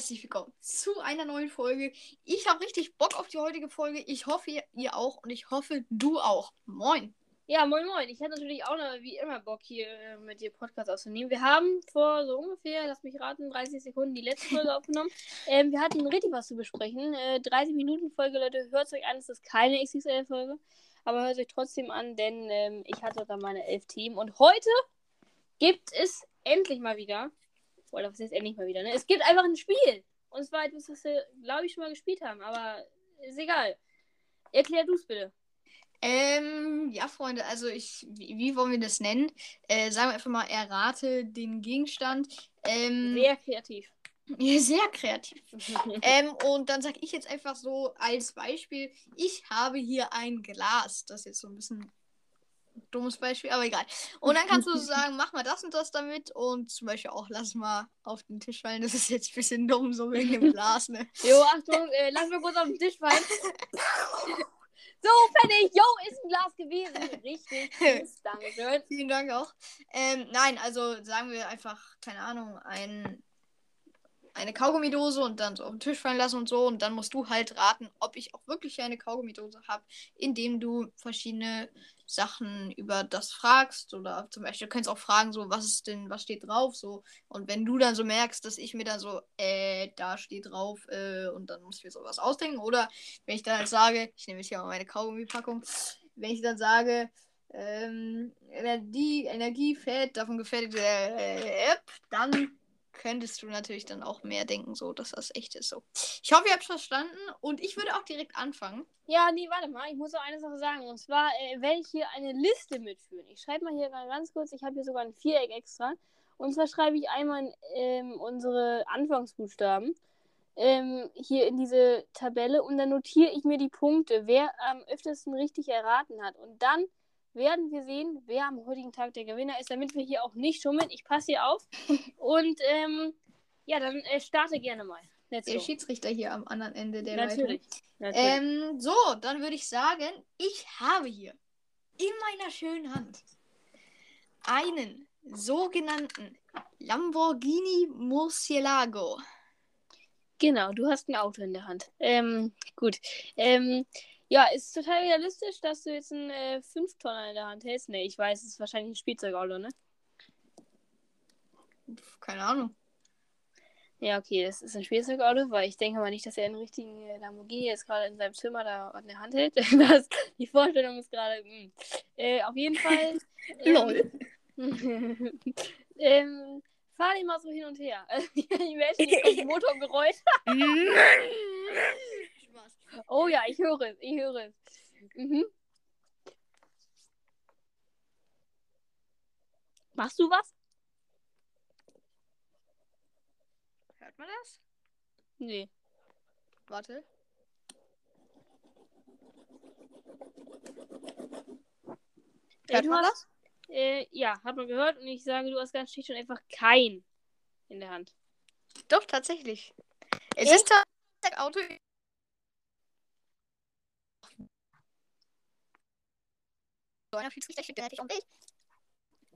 herzlich willkommen zu einer neuen Folge. Ich habe richtig Bock auf die heutige Folge. Ich hoffe, ihr, ihr auch und ich hoffe, du auch. Moin. Ja, moin moin. Ich hätte natürlich auch noch, wie immer Bock hier äh, mit dir Podcast aufzunehmen. Wir haben vor so ungefähr, lass mich raten, 30 Sekunden die letzte Folge aufgenommen. Ähm, wir hatten richtig was zu besprechen. Äh, 30 Minuten Folge, Leute. Hört es euch an, es ist keine XXL-Folge. Aber hört es euch trotzdem an, denn ähm, ich hatte da meine elf Team. Und heute gibt es endlich mal wieder. Oder was heißt endlich mal wieder, ne? Es gibt einfach ein Spiel. Und zwar etwas, was wir, glaube ich, schon mal gespielt haben. Aber ist egal. Erklär du es bitte. Ähm, ja, Freunde, also ich, wie, wie wollen wir das nennen? Äh, sagen wir einfach mal, errate den Gegenstand. Ähm, Sehr kreativ. Sehr kreativ. ähm, und dann sage ich jetzt einfach so als Beispiel, ich habe hier ein Glas. Das ist jetzt so ein bisschen dummes Beispiel, aber egal. Und dann kannst du sagen, mach mal das und das damit und zum Beispiel auch lass mal auf den Tisch fallen. Das ist jetzt ein bisschen dumm, so wegen dem Glas, ne? Jo, Achtung, äh, lass mal kurz auf den Tisch fallen. So, fertig. Jo, ist ein Glas gewesen. Richtig. Dankeschön. Vielen Dank auch. Ähm, nein, also sagen wir einfach, keine Ahnung, ein, eine Kaugummidose und dann so auf den Tisch fallen lassen und so. Und dann musst du halt raten, ob ich auch wirklich eine Kaugummidose habe, indem du verschiedene Sachen über das fragst. Oder zum Beispiel, du könntest auch fragen, so, was ist denn, was steht drauf? So. Und wenn du dann so merkst, dass ich mir dann so, äh, da steht drauf, äh, und dann muss ich mir sowas ausdenken. Oder wenn ich dann halt sage, ich nehme jetzt hier mal meine Kaugummipackung, wenn ich dann sage, ähm, Energie, Energiefett, davon gefährdet äh, App, dann könntest du natürlich dann auch mehr denken, so dass das echt ist. So. Ich hoffe, ihr habt es verstanden und ich würde auch direkt anfangen. Ja, nee, warte mal. Ich muss noch eine Sache sagen. Und zwar äh, werde ich hier eine Liste mitführen. Ich schreibe mal hier mal ganz kurz. Ich habe hier sogar ein Viereck extra. Und zwar schreibe ich einmal ähm, unsere Anfangsbuchstaben ähm, hier in diese Tabelle und dann notiere ich mir die Punkte, wer am öftesten richtig erraten hat. Und dann werden wir sehen, wer am heutigen Tag der Gewinner ist, damit wir hier auch nicht schummeln. Ich passe hier auf. Und ähm, ja, dann äh, starte gerne mal. Let's Der go. Schiedsrichter hier am anderen Ende der Natürlich. Leitung. Natürlich. Ähm, so, dann würde ich sagen, ich habe hier in meiner schönen Hand einen sogenannten Lamborghini Murcielago. Genau, du hast ein Auto in der Hand. Ähm, gut. Ähm, ja, ist total realistisch, dass du jetzt einen äh, 5-Tonner in der Hand hältst. Ne, ich weiß, es ist wahrscheinlich ein Spielzeugauto, ne? Keine Ahnung. Ja, okay, das ist ein Spielzeugauto, weil ich denke mal nicht, dass er einen richtigen äh, Lamborghini jetzt gerade in seinem Zimmer da in der Hand hält. das, die Vorstellung ist gerade. mh. Äh, auf jeden Fall. Lol. ähm, fahr den mal so hin und her. ich werde jetzt Motorgeräusch. Oh ja, ich höre es, ich höre es. Mhm. Machst du was? Hört man das? Nee. Warte. Ey, Hört du man hast, äh, ja, hat man gehört und ich sage, du hast ganz schlicht und einfach kein in der Hand. Doch, tatsächlich. Es Echt? ist Auto. So einer Schiedsrichter steht hätte ich auch nicht.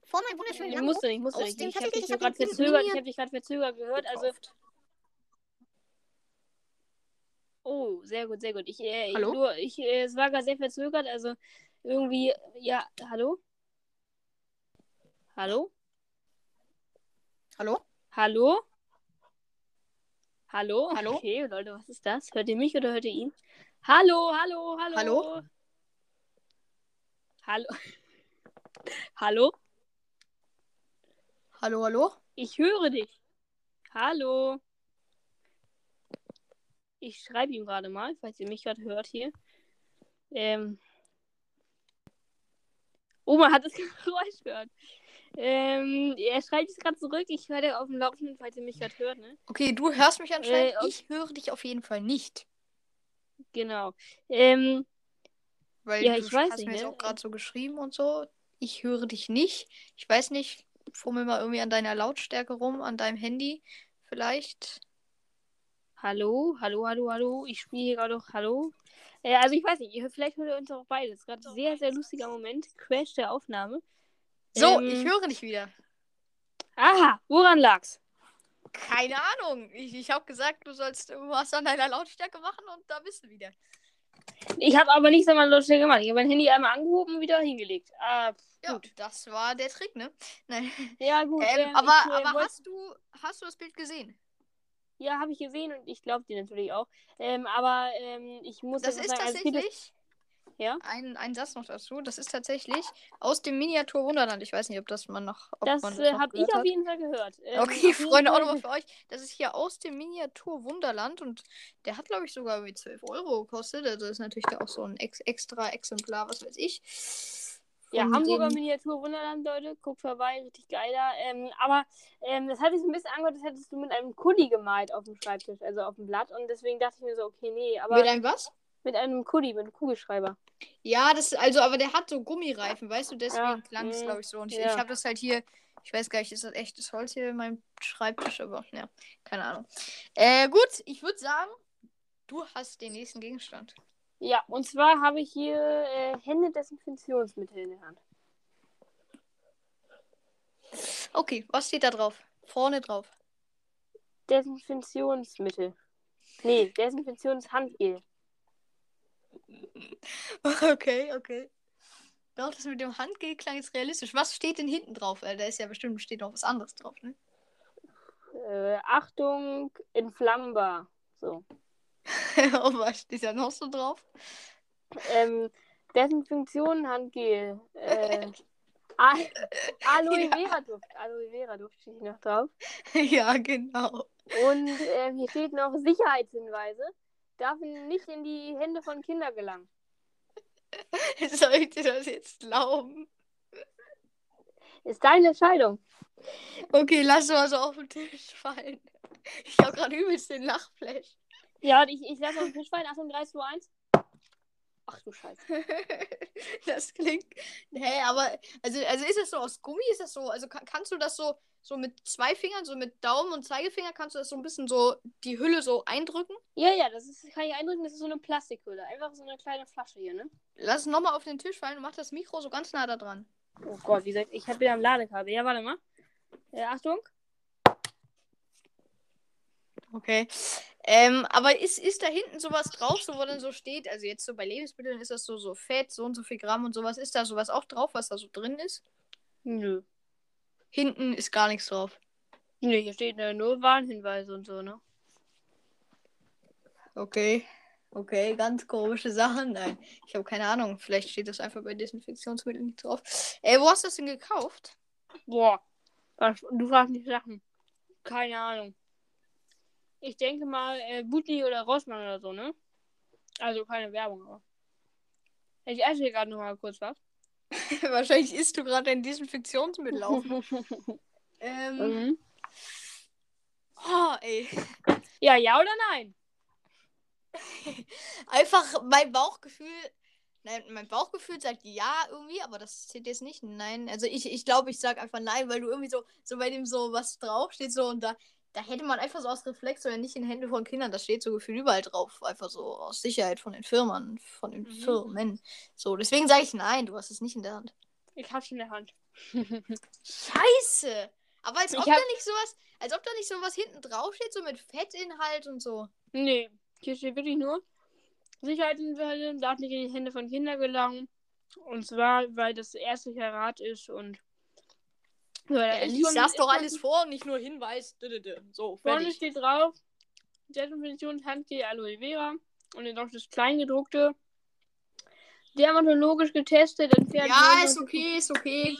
Vor meinem wunderschönen Ich musste nicht, musste nicht. Ich habe tatsächlich- dich ich hab gerade verzögert, ich habe dich gerade verzögert gehört. Also, oh, sehr gut, sehr gut. Ich, äh, ich, Hallo? nur, ich, äh, es war gerade sehr verzögert, also irgendwie, ja, hallo? Hallo? Hallo? Hallo? Hallo? Hallo? Okay, Leute, was ist das? Hört ihr mich oder hört ihr ihn? Hallo, hallo, hallo. Hallo? Hallo. hallo? Hallo, hallo? Ich höre dich. Hallo. Ich schreibe ihm gerade mal, falls ihr mich gerade hört hier. Ähm. Man hat das Geräusch gehört. Ähm, er schreibt es gerade zurück. Ich höre dir auf dem Laufenden, falls ihr mich gerade hört, ne? Okay, du hörst mich anscheinend. Äh. Ich höre dich auf jeden Fall nicht. Genau. Ähm, Weil Ja, du ich weiß hast nicht, mir jetzt ne? auch gerade so geschrieben und so. Ich höre dich nicht. Ich weiß nicht. Fummel mal irgendwie an deiner Lautstärke rum, an deinem Handy. Vielleicht. hallo, hallo, hallo, hallo. Ich spiele hier gerade noch Hallo. Äh, also ich weiß nicht, ihr, vielleicht hört ihr uns auch beides. Gerade ein sehr, sehr lustiger Moment. Crash der Aufnahme. So, Ähm, ich höre dich wieder. Aha, woran lag's? keine Ahnung. Ich, ich habe gesagt, du sollst irgendwas an deiner Lautstärke machen und da bist du wieder. Ich habe aber nichts an meiner Lautstärke gemacht. Ich habe mein Handy einmal angehoben und wieder hingelegt. Ah, Ja, gut. das war der Trick, ne? Nein. Ja, gut. Ähm, ähm, aber ich, äh, aber hast, du, hast du das Bild gesehen? Ja, habe ich gesehen und ich glaube dir natürlich auch. Ähm, aber ähm, ich muss Das ist sagen, also tatsächlich. Ja? Ein, ein Satz noch dazu. Das ist tatsächlich aus dem Miniatur Wunderland. Ich weiß nicht, ob das man noch. Ob Das, äh, noch habe ich auf jeden Fall gehört. Ähm, Okay, Freunde, auch nochmal für euch. Das ist hier aus dem Miniatur Wunderland und der hat, glaube ich, sogar irgendwie 12 Euro gekostet. Also ist natürlich da auch so ein ex extra Exemplar, was weiß ich. Ja, Hamburger dem- Miniatur Wunderland, Leute. Guckt vorbei, richtig geil da. Ähm, aber ähm, das hat sich so ein bisschen angehört, als hättest du mit einem Kuli gemalt auf dem Schreibtisch, also auf dem Blatt. Und deswegen dachte ich mir so, okay, nee, aber mit, einem was? Einem Kuli, mit einem Kugelschreiber. Ja, das also, aber der hat so Gummireifen, weißt du, deswegen Ja, klang es, mm, glaube ich, so. Und ich, ja. ich habe das halt hier, ich weiß gar nicht, ist das echtes Holz hier in meinem Schreibtisch, aber ja, keine Ahnung. Äh, gut, ich würde sagen, du hast den nächsten Gegenstand. Ja, und zwar habe ich hier äh, Händedesinfektionsmittel in der Hand. Okay, was steht da drauf? Vorne drauf. Desinfektionsmittel. Nee, Desinfektionshandgel. Okay, okay. Doch, das mit dem Handgel klang jetzt realistisch. Was steht denn hinten drauf? Da ist ja bestimmt steht noch was anderes drauf, ne? Äh, Achtung, entflammbar. So. Und was steht da noch so drauf? Ähm, Desinfektion, Handgel. Äh, A Aloe. Vera Duft. Aloe Vera Duft steht hier noch drauf. ja, genau. Und äh, hier steht noch Sicherheitshinweise. Darf nicht in die Hände von Kindern gelangen. Soll ich dir das jetzt glauben? Ist deine Entscheidung. Okay, lass mal so auf den Tisch fallen. Ich habe gerade übelst den Lachflash. Ja, ich, ich lasse auf den Tisch fallen. Achtung, 3, 2, 1. Ach du Scheiße. das klingt. Hä, aber. Also, also ist das so aus Gummi? Ist das so. Also kann, kannst du das so, so mit zwei Fingern, so mit Daumen und Zeigefinger, kannst du das so ein bisschen so die Hülle so eindrücken? Ja, ja, das ist, kann ich eindrücken, das ist so eine Plastikhülle. Einfach so eine kleine Flasche hier, ne? Lass es nochmal auf den Tisch fallen und mach das Mikro so ganz nah da dran. Oh Gott, wie gesagt, ich habe wieder am Ladekabel. Ja, warte mal. Ja, Achtung. Okay. Ähm, aber ist, ist da hinten sowas drauf, so wo dann so steht, also jetzt so bei Lebensmitteln ist das so, so Fett, so und so viel Gramm und sowas. Ist da sowas auch drauf, was da so drin ist? Nö. Hinten ist gar nichts drauf. Nö, hier steht nur Warnhinweise und so, ne? Okay. Okay, ganz komische Sachen. Nein, ich habe keine Ahnung. Vielleicht steht das einfach bei Desinfektionsmitteln nicht drauf. Ey, wo hast du das denn gekauft? Boah. Du fragst mich Sachen. Keine Ahnung. Ich denke mal, äh, Butli oder Rossmann oder so, ne? Also keine Werbung, aber. Ich esse hier gerade noch mal kurz was. Wahrscheinlich isst du gerade ein Desinfektionsmittel auf. ähm, Mhm. oh, ey. Ja, ja oder nein? Einfach mein Bauchgefühl. Nein, mein Bauchgefühl sagt ja irgendwie, aber das zählt jetzt nicht. Nein, also ich ich, glaube, ich sag einfach nein, weil du irgendwie so, so bei dem so was draufsteht so und da, da hätte man einfach so aus Reflex oder nicht in Hände von Kindern, das steht so gefühlt überall drauf. Einfach so aus Sicherheit von den Firmen, von den Mhm. Firmen. So, deswegen sage ich nein, du hast es nicht in der Hand. Ich hab's in der Hand. Scheiße! Aber als ob hab- da nicht sowas, als ob da nicht sowas hinten drauf steht, so mit Fettinhalt und so. nee, hier steht wirklich nur Sicherheitshinweise, darf nicht in die Hände von Kindern gelangen. Und zwar, weil das erste Karat ist und. Ja, lies das ist doch alles vor und nicht nur Hinweis. So, Vorne steht drauf Desinfektionshandgel Aloe Vera und dann noch das Kleingedruckte. Dermatologisch getestet, entfernt. Ja, ist okay, ist okay.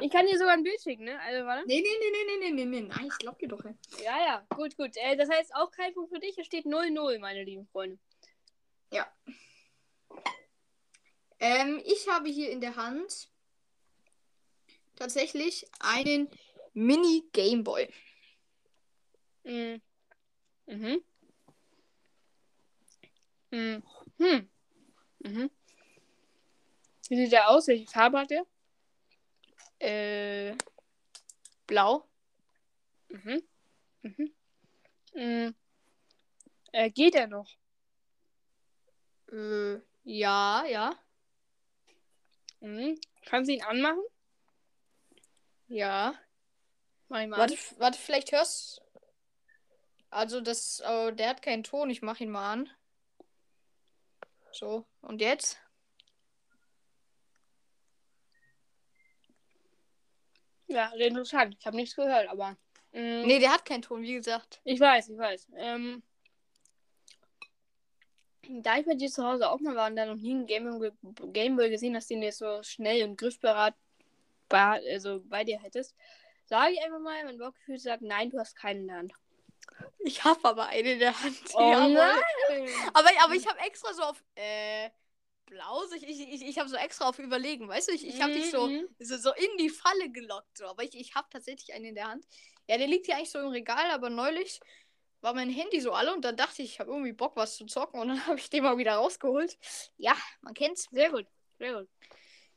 Ich kann dir sogar ein Bild schicken, ne? Also, warte. Nee, nee, nee, nee, nee, nee, nee, nee. Nein, ich glaub dir doch. ey. Ja, ja, gut, gut. Äh, das heißt auch kein Punkt für dich. Es steht 0-0, meine lieben Freunde. Ähm, ich habe hier in der Hand tatsächlich einen Mini Gameboy. Mhm. Mhm. Mhm. Hm. Mhm. Wie sieht der aus? Welche Farbe hat der? Äh, blau. Mhm. Mhm. Mhm. Äh, geht er noch? Äh, ja, ja, Mhm. Kannst du ihn anmachen? Ja. Mach mal Warte, warte, vielleicht hörst Also das, oh, der hat keinen Ton. Ich mach ihn mal an. So, und jetzt? Ja, interessant. Ich habe nichts gehört, aber. mh, Nee, der hat keinen Ton, wie gesagt. Ich weiß, ich weiß. Ähm, da ich bei dir zu Hause auch mal war und da noch nie einen Gameboy, Gameboy gesehen hast, den du jetzt so schnell und griffbereit bei, also bei dir hättest, sage ich einfach mal, mein Bauchgefühl sagt, nein, du hast keinen in der Hand. Ich habe aber eine in der Hand. Oh Jawohl. nein! Aber, aber ich habe extra so auf äh, blau, ich, ich, ich, habe so extra auf überlegen, weißt du, ich, ich habe dich so, Mhm. so, so in die Falle gelockt, so. aber ich, ich habe tatsächlich einen in der Hand. Ja, der liegt hier eigentlich so im Regal, aber neulich war mein Handy so alle und dann dachte ich, ich habe irgendwie Bock, was zu zocken und dann habe ich den mal wieder rausgeholt. Ja, man kennt's. Sehr gut, sehr gut.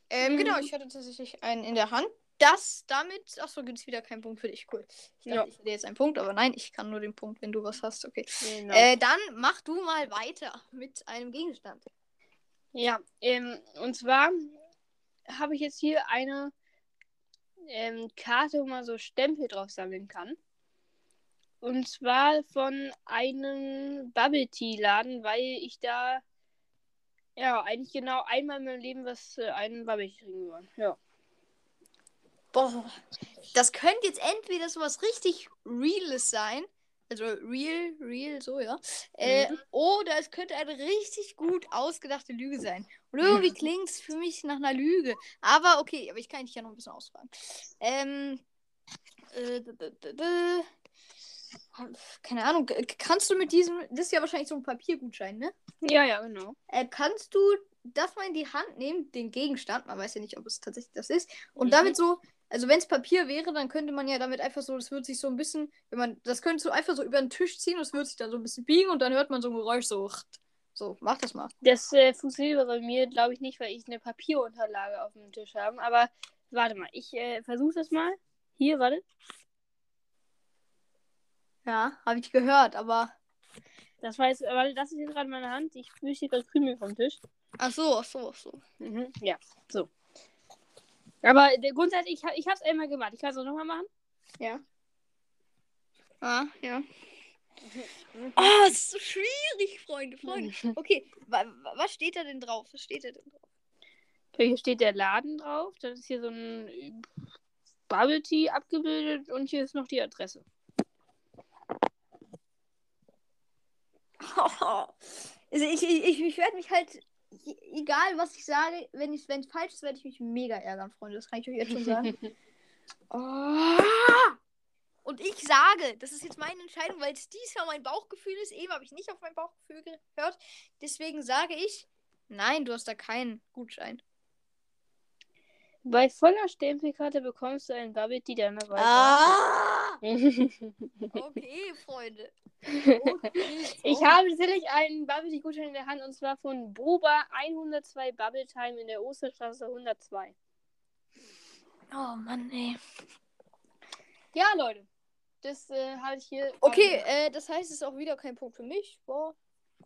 Ähm, Mhm. genau, ich hatte tatsächlich einen in der Hand. Das damit, achso, gibt es wieder keinen Punkt für dich. Cool. Ich dachte, Ja. ich hätte jetzt einen Punkt, aber nein, ich kann nur den Punkt, wenn du was hast. Okay. Genau. Äh, dann mach du mal weiter mit einem Gegenstand. Ja, ähm, und zwar habe ich jetzt hier eine ähm, Karte, wo man so Stempel drauf sammeln kann. Und zwar von einem Bubble Tea Laden, weil ich da ja eigentlich genau einmal in meinem Leben was äh, einen trinken wollte. Ja. Boah, das könnte jetzt entweder sowas richtig Reales sein. Also real, real, so, ja. Äh, Mhm. Oder es könnte eine richtig gut ausgedachte Lüge sein. Und irgendwie klingt es für mich nach einer Lüge. Aber okay, aber ich kann dich ja noch ein bisschen ausfragen. Ähm. Äh, keine Ahnung, kannst du mit diesem, das ist ja wahrscheinlich so ein Papiergutschein, ne? Ja, ja, genau. Äh, kannst du das mal in die Hand nehmen, den Gegenstand, man weiß ja nicht, ob es tatsächlich das ist, und Mhm. damit so, also wenn es Papier wäre, dann könnte man ja damit einfach so, das würde sich so ein bisschen, wenn man, das könntest du einfach so über den Tisch ziehen und es würde sich dann so ein bisschen biegen und dann hört man so ein Geräusch so, so, mach das mal. Das äh, funktioniert bei mir, glaube ich, nicht, weil ich eine Papierunterlage auf dem Tisch habe. Aber warte mal, ich äh, versuche das mal. Hier, warte. Ja, habe ich gehört, aber, Das war jetzt, warte, das ist jetzt gerade meine Hand. Ich spüre hier gerade Krümel vom Tisch. ach so, ach so, ach so. Mhm, ja, so. Aber der grundsätzlich, ich, ha- ich habe es einmal gemacht. Ich kann es auch nochmal machen. Ja. Ah, ja. Mhm. Oh, es ist so schwierig, Freunde, Freunde. Okay, wa wa was steht da denn drauf? Was steht da denn drauf? Hier steht der Laden drauf. Das ist hier so ein äh, Bubble Tea abgebildet und hier ist noch die Adresse. Also ich, ich, ich, werde mich halt, egal was ich sage, wenn es wenn es falsch ist, werde ich mich mega ärgern, Freunde. Das kann ich euch jetzt schon sagen. oh. Und ich sage, das ist jetzt meine Entscheidung, weil es diesmal mein Bauchgefühl ist. Eben habe ich nicht auf mein Bauchgefühl gehört. Deswegen sage ich, nein, du hast da keinen Gutschein. Bei voller Stempelkarte bekommst du einen Bubble Tea deiner Wahl. Ah! Okay, Freunde. Ich habe tatsächlich einen Bubble Tea Gutschein in der Hand und zwar von Boba 102 Bubble Time in der Osterstraße 102. Oh Mann, ey. Ja, Leute. Das äh, habe ich hier. Okay, äh, das heißt, es ist auch wieder kein Punkt für mich. Boah,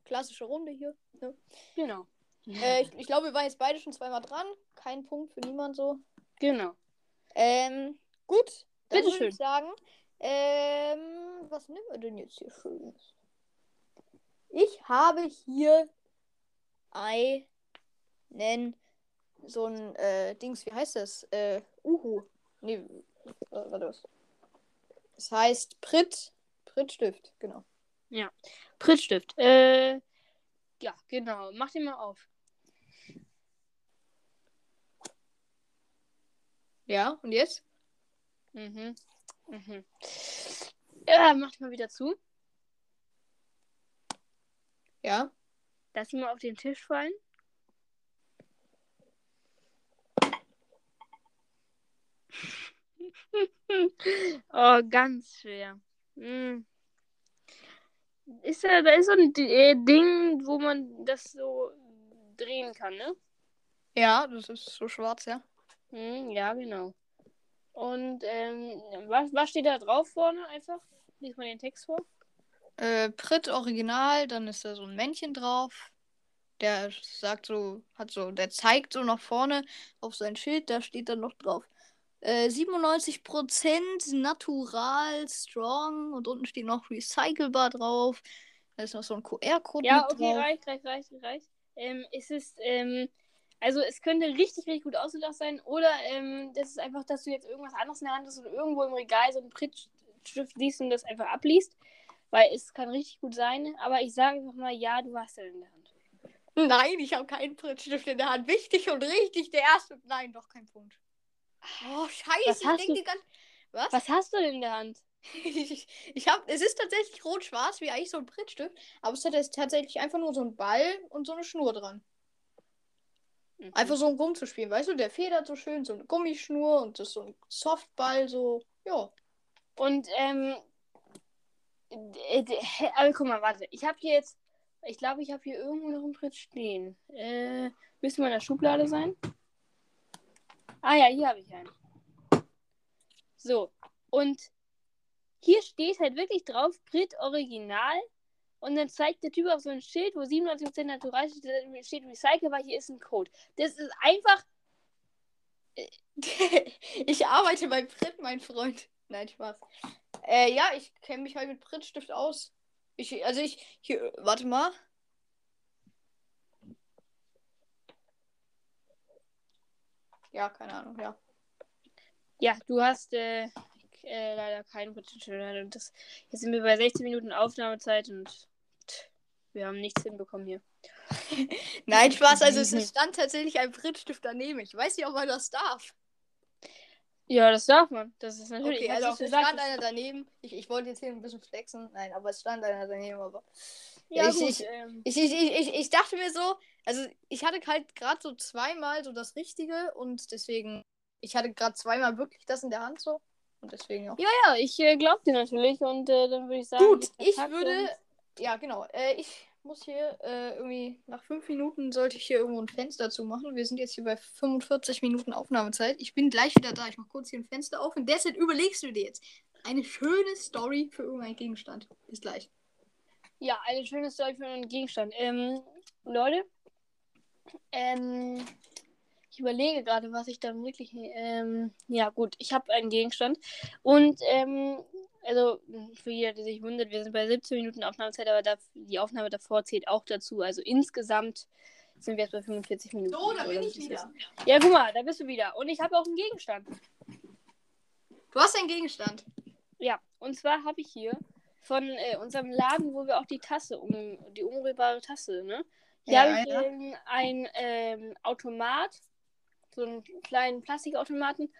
klassische Runde hier. Ne? Genau. Äh, ich, ich glaube, wir waren jetzt beide schon zweimal dran. Kein Punkt für niemand so. Genau. Ähm, gut. Dann würde Bitteschön. ich sagen, ähm, was nehmen wir denn jetzt hier Schönes? Ich habe hier einen, so ein, äh, Dings, wie heißt das? Äh, Uhu. Nee, äh, warte was. Das heißt Pritt, Prittstift, genau. Prittstift. Äh, ja, genau. Mach den mal auf. Ja, und jetzt? Mhm. Mhm. Ja, mach mal wieder zu. Ja. Lass ihn mal auf den Tisch fallen. oh, ganz schwer. Hm. Ist da, da ist so ein äh, Ding, wo man das so drehen kann, ne? Ja, das ist so schwarz, ja. Hm, ja, genau. Und ähm, was, was steht da drauf vorne einfach? Lies mal den Text vor. Äh, Pritt Original, dann ist da so ein Männchen drauf. Der sagt so, hat so, der zeigt so nach vorne auf sein Schild, da steht dann noch drauf. Äh, 97% natural, strong und unten steht noch recycelbar drauf. Da ist noch so ein QR-Code Ja, mit okay, drauf. reicht, reicht, reicht, reicht. Ähm, es ist, ähm, also es könnte richtig, richtig gut ausgedacht sein. Oder ähm, das ist einfach, dass du jetzt irgendwas anderes in der Hand hast und irgendwo im Regal so einen Prittstift siehst und das einfach abliest. Weil es kann richtig gut sein. Aber ich sage einfach mal, ja, du hast den in der Hand. Nein, ich habe keinen Prittstift in der Hand. Wichtig und richtig, der erste. Nein, doch kein Punkt. Oh, scheiße, Was ich hast denke du- die ganze. Was? Was hast du denn in der Hand? ich ich habe, es ist tatsächlich rot-schwarz, wie eigentlich so ein Prittstift, aber es hat jetzt tatsächlich einfach nur so ein Ball und so eine Schnur dran. Mhm. Einfach so um rumzuspielen, weißt du, der federt so schön, so eine Gummischnur und das ist so ein Softball, so, ja. Und, ähm, äh, aber guck mal, warte. Ich habe hier jetzt, ich glaube, ich habe hier irgendwo noch einen Pritt stehen. Äh, müsste mal in der Schublade sein. Ah ja, hier habe ich einen. So, und hier steht halt wirklich drauf, Brit Original. Und dann zeigt der Typ auf so ein Schild, wo 97% natural steht, Recycle, weil hier ist ein Code. Das ist einfach. ich arbeite bei Pritt, mein Freund. Nein, Spaß. Äh, ja, ich kenne mich halt mit Prittstift aus. Ich, also ich, hier, warte mal. Ja, keine Ahnung, ja. Ja, du hast äh, äh, leider keinen Brit. Das, jetzt sind wir bei 16 Minuten Aufnahmezeit und wir haben nichts hinbekommen hier. Nein, Spaß, also es es stand tatsächlich ein Prittstift daneben. Ich weiß nicht, ob man das darf. Ja, das darf man. Das ist natürlich. Okay, also es gesagt, stand einer daneben. Ich, ich wollte jetzt hier ein bisschen flexen. Nein, aber es stand einer daneben, aber. Ja, ich, gut. ich, ähm, Ich, ich, ich, ich, dachte mir so, also ich hatte halt gerade so zweimal so das Richtige und deswegen, ich hatte gerade zweimal wirklich das in der Hand so und deswegen auch. ja, ja, ich äh, glaub dir natürlich und äh, dann würde ich sagen. Gut, ich würde, ja genau, äh, ich muss hier äh, irgendwie, nach fünf Minuten sollte ich hier irgendwo ein Fenster zumachen. Wir sind jetzt hier bei 45 Minuten Aufnahmezeit. Ich bin gleich wieder da. Ich mach kurz hier ein Fenster auf und deshalb überlegst du dir jetzt eine schöne Story für irgendeinen Gegenstand. Bis gleich. Ja, eine schöne Story für einen Gegenstand. Ähm, Leute, ähm, ich überlege gerade, was ich dann wirklich. Ähm, ja, gut, ich habe einen Gegenstand. Und, ähm, also, für jeder, der sich wundert, wir sind bei 17 Minuten Aufnahmezeit, aber da, die Aufnahme davor zählt auch dazu. Also, insgesamt sind wir jetzt bei 45 Minuten. So, da bin ich wieder. ist. Ja, guck mal, da bist du wieder. Und ich habe auch einen Gegenstand. Du hast einen Gegenstand. Ja, und zwar habe ich hier von äh, unserem Laden, wo wir auch die Tasse, um, die umrührbare Tasse, ne? Hier Ja, habe ich ja. ein ähm, Automat, so einen kleinen Plastikautomaten.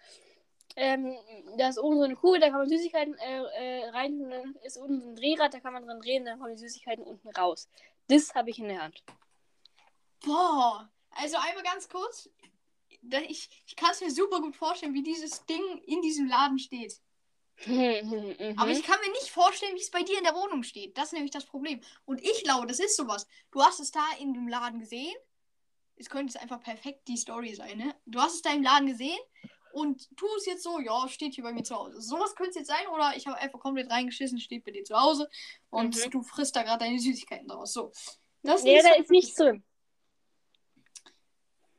Ähm, da ist oben so eine Kugel, da kann man Süßigkeiten äh, äh, rein, und dann ist unten so ein Drehrad, da kann man dran drehen, dann kommen die Süßigkeiten unten raus. Das habe ich in der Hand. Boah, also einmal ganz kurz. Ich ich kann es mir super gut vorstellen, wie dieses Ding in diesem Laden steht. Mhm. Aber ich kann mir nicht vorstellen, wie es bei dir in der Wohnung steht. Das ist nämlich das Problem. Und ich glaube, das ist sowas. Du hast es da in dem Laden gesehen. Es könnte jetzt einfach perfekt die Story sein, ne? Du hast es da im Laden gesehen und tu es jetzt so, ja, steht hier bei mir zu Hause. Sowas könnte es jetzt sein, oder ich habe einfach komplett reingeschissen, steht bei dir zu Hause und Mhm. du frisst da gerade deine Süßigkeiten draus. So. Das ja, ist da ist nichts drin.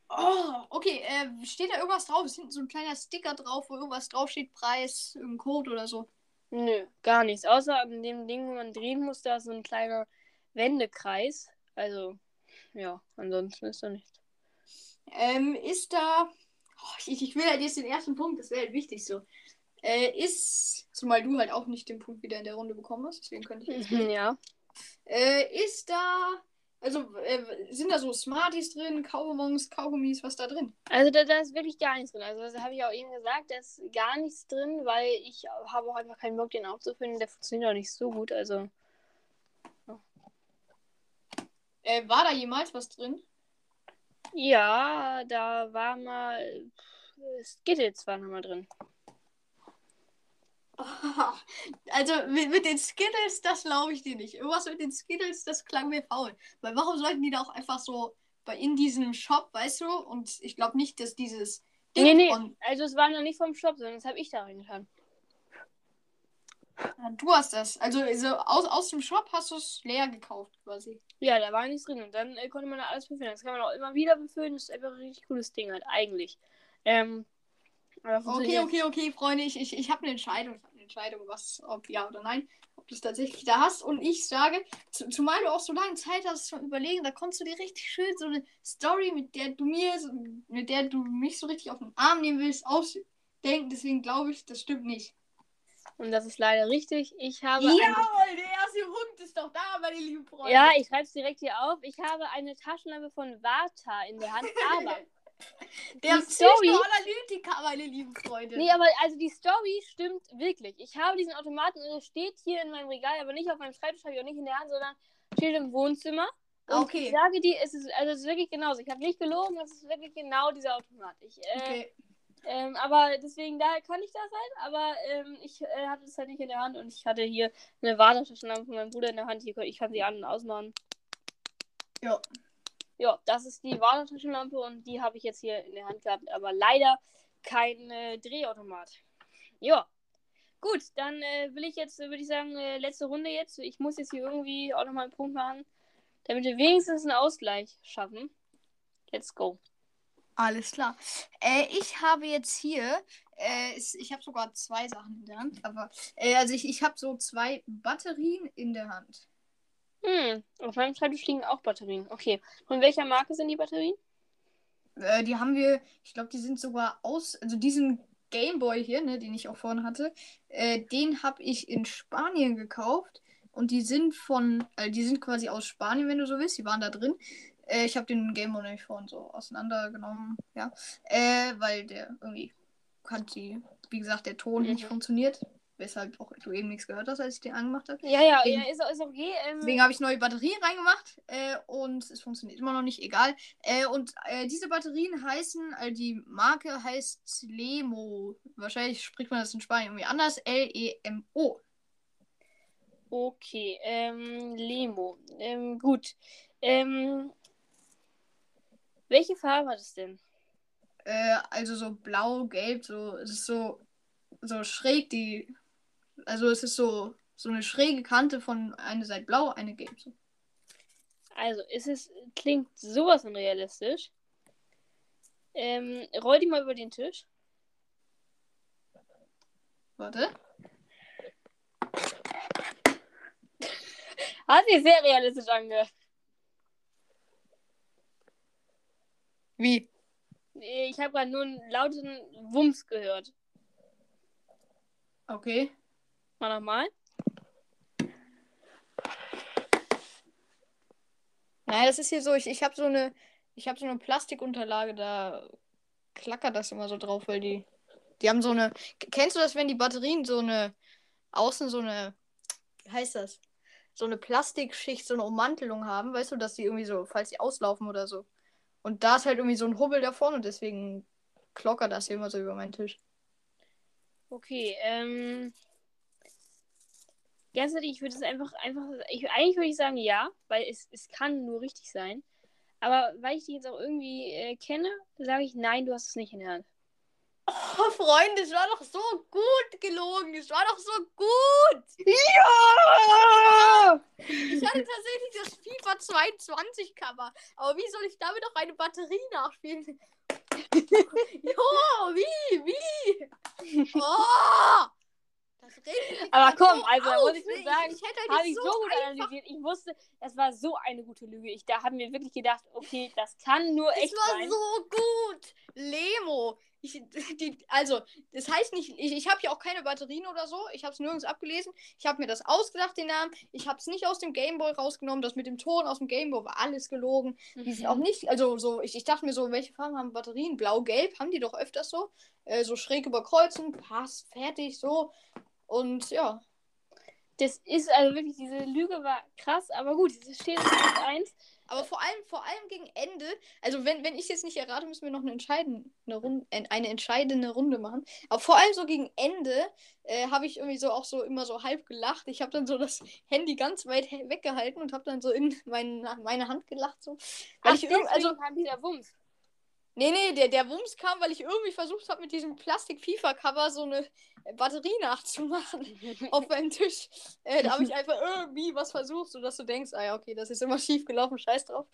Oh, okay. Äh, steht da irgendwas drauf? Ist hinten so ein kleiner Sticker drauf, wo irgendwas draufsteht, Preis, irgendein Code oder so. Nö, gar nichts. Außer an dem Ding, wo man drehen muss, da ist so ein kleiner Wendekreis. Also, ja, ansonsten ist da nichts. Ähm, ist da. Oh, ich, ich will halt jetzt den ersten Punkt, das wäre halt wichtig so. Äh, ist. Zumal du halt auch nicht den Punkt wieder in der Runde bekommen hast, deswegen könnte ich jetzt. Ja. Äh, ist da. Also, äh, sind da so Smarties drin, Kaubons, Kaugummis, was da drin? Also da, da ist wirklich gar nichts drin. Also das habe ich auch eben gesagt, da ist gar nichts drin, weil ich habe auch einfach keinen Bock, den aufzufinden. Der funktioniert auch nicht so gut. Also Äh, war da jemals was drin? Ja, da war mal Skittles war noch mal drin. Also mit, mit den Skittles, das glaube ich dir nicht. Irgendwas mit den Skittles, das klang mir faul. Weil warum sollten die da auch einfach so bei in diesem Shop, weißt du? Und ich glaube nicht, dass dieses Nee, nee, von- also es war noch nicht vom Shop, sondern das habe ich da reingetan. Ja, du hast das. Also, also aus, aus dem Shop hast du es leer gekauft quasi. Ja, da war nichts drin. Und dann äh, konnte man da alles befüllen. Das kann man auch immer wieder befüllen. Das ist einfach ein richtig cooles Ding halt, eigentlich. Ähm, Okay, okay, okay, Freunde, ich, ich, ich habe eine Entscheidung. Ich habe eine Entscheidung, was, ob ja oder nein, ob du es tatsächlich da hast. Und ich sage, zu, zumal du auch so lange Zeit hast zum Überlegen, da konntest du dir richtig schön so eine Story, mit der du mir, mit der du mich so richtig auf den Arm nehmen willst, ausdenken. Deswegen glaube ich, das stimmt nicht. Und das ist leider richtig. Ich habe eine Jawohl, der erste Punkt ist doch da, meine lieben Freunde. Ja, ich schreibe es direkt hier auf. Ich habe eine Taschenlampe von Vata in der Hand, aber. der Psychoanalytiker, meine lieben Freunde. Nee, aber also die Story stimmt wirklich. Ich habe diesen Automaten und er steht hier in meinem Regal, aber nicht auf meinem Schreibtisch, habe ich auch nicht in der Hand, sondern steht im Wohnzimmer. Und Okay. ich sage dir, es ist, also es ist wirklich genauso. Ich habe nicht gelogen, es ist wirklich genau dieser Automat. Ich, äh, okay. Ähm, aber deswegen, daher kann ich das halt, aber ähm, ich äh, hatte es halt nicht in der Hand und ich hatte hier eine Vata-Taschenlampe von meinem Bruder in der Hand. Hier, ich kann sie an- und ausmachen. Ja. Ja, das ist die Warntaschenlampe und die habe ich jetzt hier in der Hand gehabt, aber leider kein äh, Drehautomat. Ja. Gut, dann äh, will ich jetzt, würde ich sagen, äh, letzte Runde jetzt. Ich muss jetzt hier irgendwie auch nochmal einen Punkt machen, damit wir wenigstens einen Ausgleich schaffen. Let's go. Alles klar. Äh, ich habe jetzt hier, äh, ich habe sogar zwei Sachen in der Hand, aber äh, also ich, ich habe so zwei Batterien in der Hand. Hm, auf meinem Schreibtisch liegen auch Batterien. Okay. Von welcher Marke sind die Batterien? Äh, die haben wir, ich glaube, die sind sogar aus, also diesen Gameboy hier, ne, den ich auch vorhin hatte, äh, den habe ich in Spanien gekauft und die sind von, äh, die sind quasi aus Spanien, wenn du so willst, die waren da drin. Äh, ich habe den Gameboy nämlich vorhin so auseinandergenommen, ja, äh, weil der irgendwie hat die, wie gesagt, der Ton nicht Mhm. funktioniert, weshalb auch du eben nichts gehört hast, als ich den angemacht habe. Ja, ja, Wegen- ja, ist, ist okay. Ähm, Deswegen habe ich neue Batterien reingemacht äh, und es funktioniert immer noch nicht, egal. Äh, und äh, diese Batterien heißen, also die Marke heißt Lemo. Wahrscheinlich spricht man das in Spanien irgendwie anders. L-E-M-O. Okay, ähm, Lemo. Ähm, gut. Ähm, welche Farbe hat es denn? Äh, also so blau, gelb, so, es ist so, so schräg, die. Also es ist so, so eine schräge Kante von eine Seite blau, eine gelb. So. Also, es ist, klingt sowas von realistisch. Ähm, roll die mal über den Tisch. Warte. Hat sich sehr realistisch angehört. Wie? Ich habe gerade nur einen lauten Wumms gehört. Okay. Mal nochmal. Nein, das ist hier so, ich, ich habe so eine, ich habe so eine Plastikunterlage, da klackert das immer so drauf, weil die, die haben so eine, kennst du das, wenn die Batterien so eine, außen so eine, wie heißt das? So eine Plastikschicht, so eine Ummantelung haben, weißt du, dass die irgendwie so, falls die auslaufen oder so. Und da ist halt irgendwie so ein Hubbel da vorne und deswegen klockert das hier immer so über meinen Tisch. Okay, ähm. Ganz ehrlich, ich würde es einfach, einfach, ich, eigentlich würde ich sagen ja, weil es, es kann nur richtig sein. Aber weil ich die jetzt auch irgendwie äh, kenne, sage ich nein, du hast es nicht in der Hand. Oh, Freunde, es war doch so gut gelogen. Es war doch so gut. Ja! Ich hatte tatsächlich das FIFA 22 Cover. Aber wie soll ich damit auch eine Batterie nachspielen? jo, wie? Wie? Oh! Das Aber komm, so also, da muss ich nur sagen, ich hätte halt Habe ich so gut analysiert. Ich wusste, es war so eine gute Lüge. Ich, da haben wir wirklich gedacht, okay, das kann nur Es echt war sein. so gut. Lemo. Ich, die, also, das heißt nicht, ich, ich habe ja auch keine Batterien oder so. Ich habe es nirgends abgelesen. Ich habe mir das ausgedacht, den Namen. Ich habe es nicht aus dem Gameboy rausgenommen. Das mit dem Ton aus dem Gameboy war alles gelogen. Die sind auch nicht, also so, ich, ich dachte mir so, welche Farben haben Batterien? Blau, gelb, haben die doch öfters so. Äh, so schräg überkreuzen, passt, fertig, so. Und ja. Das ist also wirklich, diese Lüge war krass, aber gut, es steht 1-1. Aber vor allem, vor allem gegen Ende, also wenn, wenn ich jetzt nicht errate, müssen wir noch eine entscheidende Runde, eine entscheidende Runde machen. Aber vor allem so gegen Ende äh, habe ich irgendwie so auch so immer so halb gelacht. Ich habe dann so das Handy ganz weit weggehalten und habe dann so in mein, meine Hand gelacht. So. Weil Ach, ich irgendwie, also, kam dieser Wumms. Nee, nee, der, der Wumms kam, weil ich irgendwie versucht habe, mit diesem Plastik-FIFA-Cover so eine Batterie nachzumachen auf meinem Tisch. Äh, da habe ich einfach irgendwie was versucht, sodass du denkst, ah ja, okay, das ist immer schief gelaufen, scheiß drauf.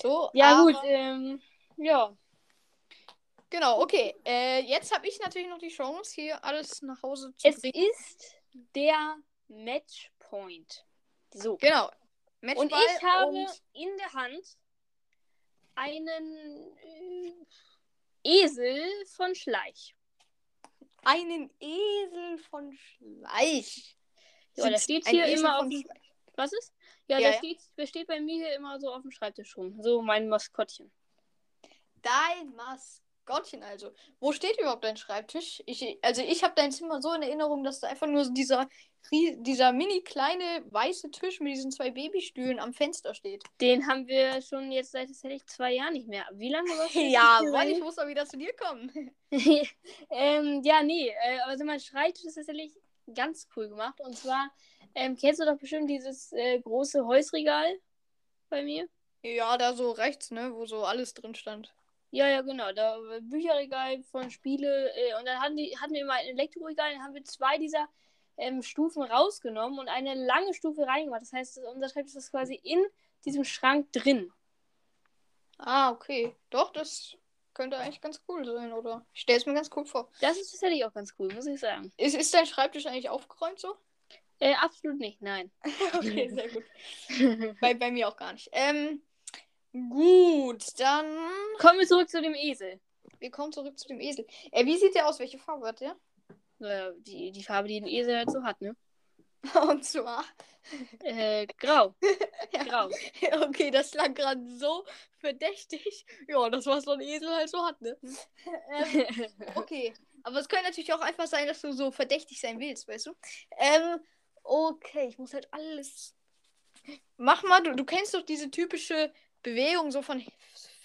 So, Ja, aber- gut, ähm, ja. Genau, okay. Äh, jetzt habe ich natürlich noch die Chance, hier alles nach Hause zu Es bringen. ist der Matchpoint. So. Genau. Und Matchball ich habe und- in der Hand einen äh, Esel von Schleich. einen Esel von Schleich. Ja, der Sitzt steht hier Esel immer auf dem-. Was ist? Ja, Ja, der, ja. Steht, der steht bei mir hier immer so auf dem Schreibtisch rum. So mein Maskottchen. Dein Maskottchen also. Wo steht überhaupt dein Schreibtisch? Ich, also ich habe dein Zimmer so in Erinnerung, dass da einfach nur so dieser, dieser mini kleine weiße Tisch mit diesen zwei Babystühlen am Fenster steht. Den haben wir schon jetzt seit tatsächlich zwei Jahren nicht mehr. Wie lange warst du Ja, weil ich muss mal wieder zu dir kommen. ähm, ja, nee. Äh, also mein Schreibtisch ist tatsächlich ganz cool gemacht. Und zwar, ähm, kennst du doch bestimmt dieses äh, große Häusregal bei mir? Ja, da so rechts, ne, wo so alles drin stand. Ja, ja, genau. Da äh, Bücherregal von Spiele. Äh, und dann hatten, die, hatten wir mal ein Elektroregal, dann haben wir zwei dieser ähm, Stufen rausgenommen und eine lange Stufe reingemacht. Das heißt, unser Schreibtisch ist quasi in diesem Schrank drin. Ah, okay. Doch, das könnte eigentlich ganz cool sein, oder? Ich stelle es mir ganz cool vor. Das ist tatsächlich auch ganz cool, muss ich sagen. Ist, ist dein Schreibtisch eigentlich aufgeräumt so? Äh, absolut nicht, nein. okay, sehr gut. Bei, bei mir auch gar nicht. Ähm, gut, dann. Kommen wir zurück zu dem Esel. Wir kommen zurück zu dem Esel. Äh, wie sieht der aus? Welche Farbe hat der? Äh, die, die Farbe, die ein Esel halt so hat, ne? Und zwar. Äh, grau. Ja. Grau. Okay, das klang gerade so verdächtig. Ja, das, was so ein Esel halt so hat, ne? ähm, okay. Aber es könnte natürlich auch einfach sein, dass du so verdächtig sein willst, weißt du? Ähm, okay, ich muss halt alles. Mach mal, du, du kennst doch diese typische Bewegung so von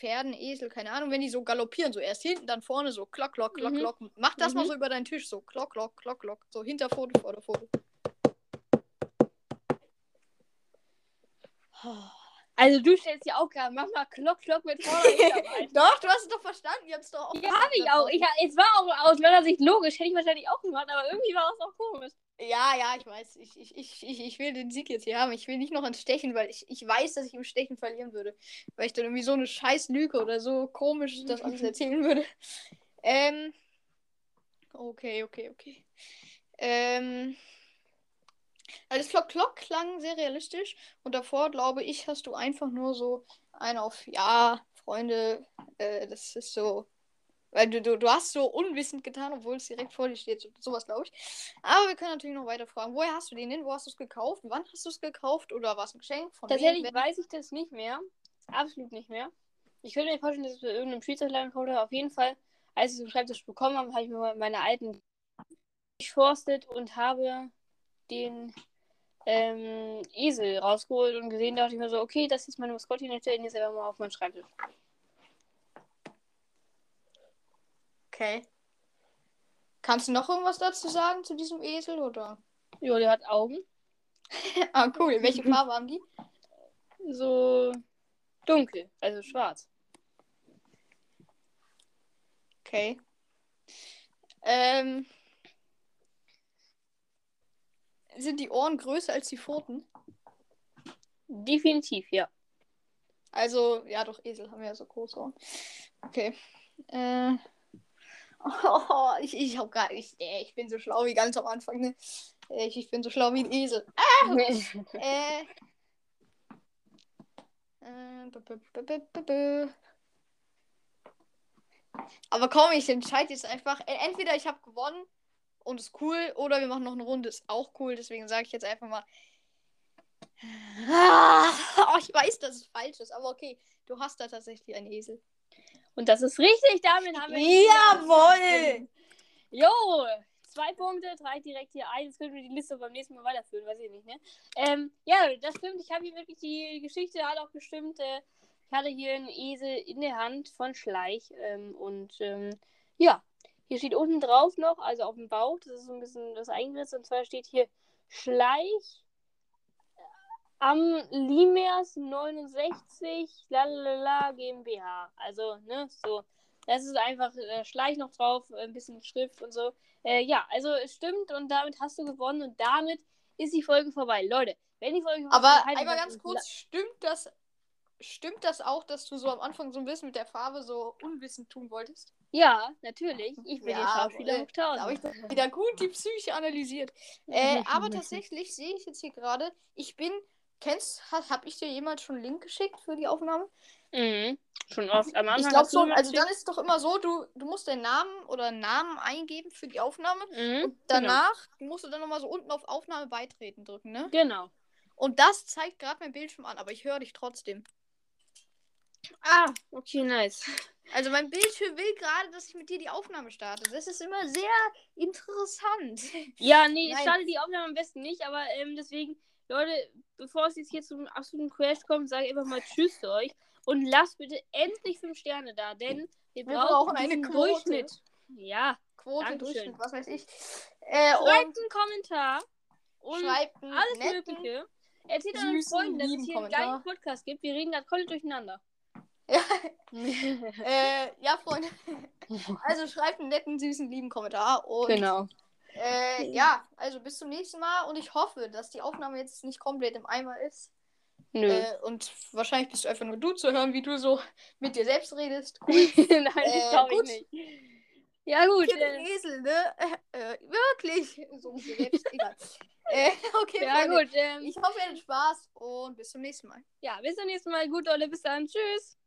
Pferden, Esel, keine Ahnung, wenn die so galoppieren, so erst hinten, dann vorne, so klock, klock, klock, Mhm. klock. Mach das mal Mhm. so über deinen Tisch, so klock, klock, klock, klock. So hinter Foto, Foto, Foto. Also du stellst die Aufgaben, mach mal Klock, Klock mit vorne. Doch, du hast es doch verstanden. Ihr habt es doch auch Ja, habe ich auch. Ich, es war auch aus meiner Sicht logisch, hätte ich wahrscheinlich auch gemacht, aber irgendwie war es auch komisch. Ja, ja, ich weiß. Ich, ich, ich, ich, ich will den Sieg jetzt hier haben. Ich will nicht noch ins Stechen, weil ich, ich weiß, dass ich im Stechen verlieren würde. Weil ich dann irgendwie so eine scheiß Lüge oder so komisch das alles erzählen würde. Ähm. Okay, okay, okay. Ähm. Also das Klock Klock klang sehr realistisch. Und davor, glaube ich, hast du einfach nur so einen auf Ja, Freunde, äh, das ist so. Weil du, du, du hast so unwissend getan, obwohl es direkt vor dir steht. So, sowas, glaube ich. Aber wir können natürlich noch weiter fragen. Woher hast du den denn? Wo hast du es gekauft? Wann hast du es gekauft? Oder war es ein Geschenk? Von Tatsächlich wem? weiß ich das nicht mehr. Absolut nicht mehr. Ich könnte mir vorstellen, dass es bei irgendeinem gekauft habe. Auf jeden Fall, als ich den Schreibtisch bekommen habe, habe ich mir mal meine alten durchforstet und habe den ähm, Esel rausgeholt und gesehen, dachte ich mir so, okay, das ist meine Maskottchen, jetzt stelle ich ihn jetzt einfach mal auf meinen Schreibtisch. Okay. Kannst du noch irgendwas dazu sagen zu diesem Esel? Oder? Jo, der hat Augen. ah, cool. Welche Farbe haben die? So dunkel, also schwarz. Okay. Ähm. Sind die Ohren größer als die Pfoten? Definitiv, ja. Also, ja, doch, Esel haben ja so große Ohren. Okay. Äh. Oh, ich, ich hab gar nicht. äh, Ich bin so schlau wie ganz am Anfang, ne? Äh, Ich, ich bin so schlau wie ein Esel. Äh. Äh, b- Aber komm, ich entscheide jetzt einfach. äh, Entweder ich habe gewonnen und ist cool, oder wir machen noch eine Runde, ist auch cool. Deswegen sage ich jetzt einfach mal. Ah, oh, ich weiß, dass es falsch ist, aber okay. Du hast da tatsächlich einen Esel. Und das ist richtig, damit haben wir. Jawohl! Jo, zwei Punkte, drei direkt hier ein. Jetzt können wir die Liste beim nächsten Mal weiterführen, weiß ich nicht, ne? Ähm, ja, das stimmt. Ich habe hier wirklich die Geschichte hat auch gestimmt. Äh, ich hatte hier einen Esel in der Hand von Schleich. Ähm, und ähm, ja, hier steht unten drauf noch, also auf dem Bauch, das ist so ein bisschen das eingeritzt. Und zwar steht hier Schleich am Limers 69 lalala GmbH. Also, ne, so. Das ist einfach äh, Schleich noch drauf, ein bisschen Schrift und so. Äh, ja, also es stimmt und damit hast du gewonnen und damit ist die Folge vorbei. Leute, wenn die Folge vorbei Aber einmal ganz kurz, stimmt das, stimmt das auch, dass du so am Anfang so ein bisschen mit der Farbe so unwissend tun wolltest? Ja, natürlich. Ich bin Ja, ja, Schauspieler äh, habe 1000. ich wieder gut die Psyche analysiert. Äh, aber tatsächlich sehe ich jetzt hier gerade, ich bin, kennst, ha, habe ich dir jemals schon einen Link geschickt für die Aufnahme? Mhm. Schon oft. Am Anfang Ich glaube schon, also dann ist es doch immer so, du, du musst deinen Namen oder Namen eingeben für die Aufnahme Mhm. und danach musst du dann nochmal so unten auf Aufnahme beitreten drücken, ne? Genau. Und das zeigt gerade mein Bildschirm an, aber ich höre dich trotzdem. Ah, okay, nice. Also mein Bildschirm will gerade, dass ich mit dir die Aufnahme starte. Das ist immer sehr interessant. Ja, nee, ich starte die Aufnahme am besten nicht, aber ähm, deswegen, Leute, bevor es jetzt hier zum absoluten Crash kommt, sage ich einfach mal Tschüss zu euch und lasst bitte endlich 5 Sterne da, denn wir, Wir brauchen, brauchen eine diesen Quote. Durchschnitt. Ja, Quote, Dankeschön. Durchschnitt, was weiß ich. Äh, schreibt einen Kommentar und schreibt einen alles netten, Mögliche. Erzählt euren Freunden, dass es hier einen geilen Podcast gibt. Wir reden gerade komplett durcheinander. Ja. Äh, ja, Freunde. Also schreibt einen netten, süßen, lieben Kommentar. Und genau. äh, ja, also bis zum nächsten Mal. Und ich hoffe, dass die Aufnahme jetzt nicht komplett im Eimer ist. Nö. Äh, und wahrscheinlich bist du einfach nur du zu hören, wie du so mit dir selbst redest. Nein, das äh, glaube ich gut. nicht. Ja, gut. Ein Äh, Esel, ne? Äh, äh, wirklich. So selbst. Egal. Äh, okay, ja, Freunde. gut. Ähm, Ich hoffe, ihr hattet Spaß und bis zum nächsten Mal. ja, bis zum nächsten Mal. Gut, Leute. Bis dann. Tschüss.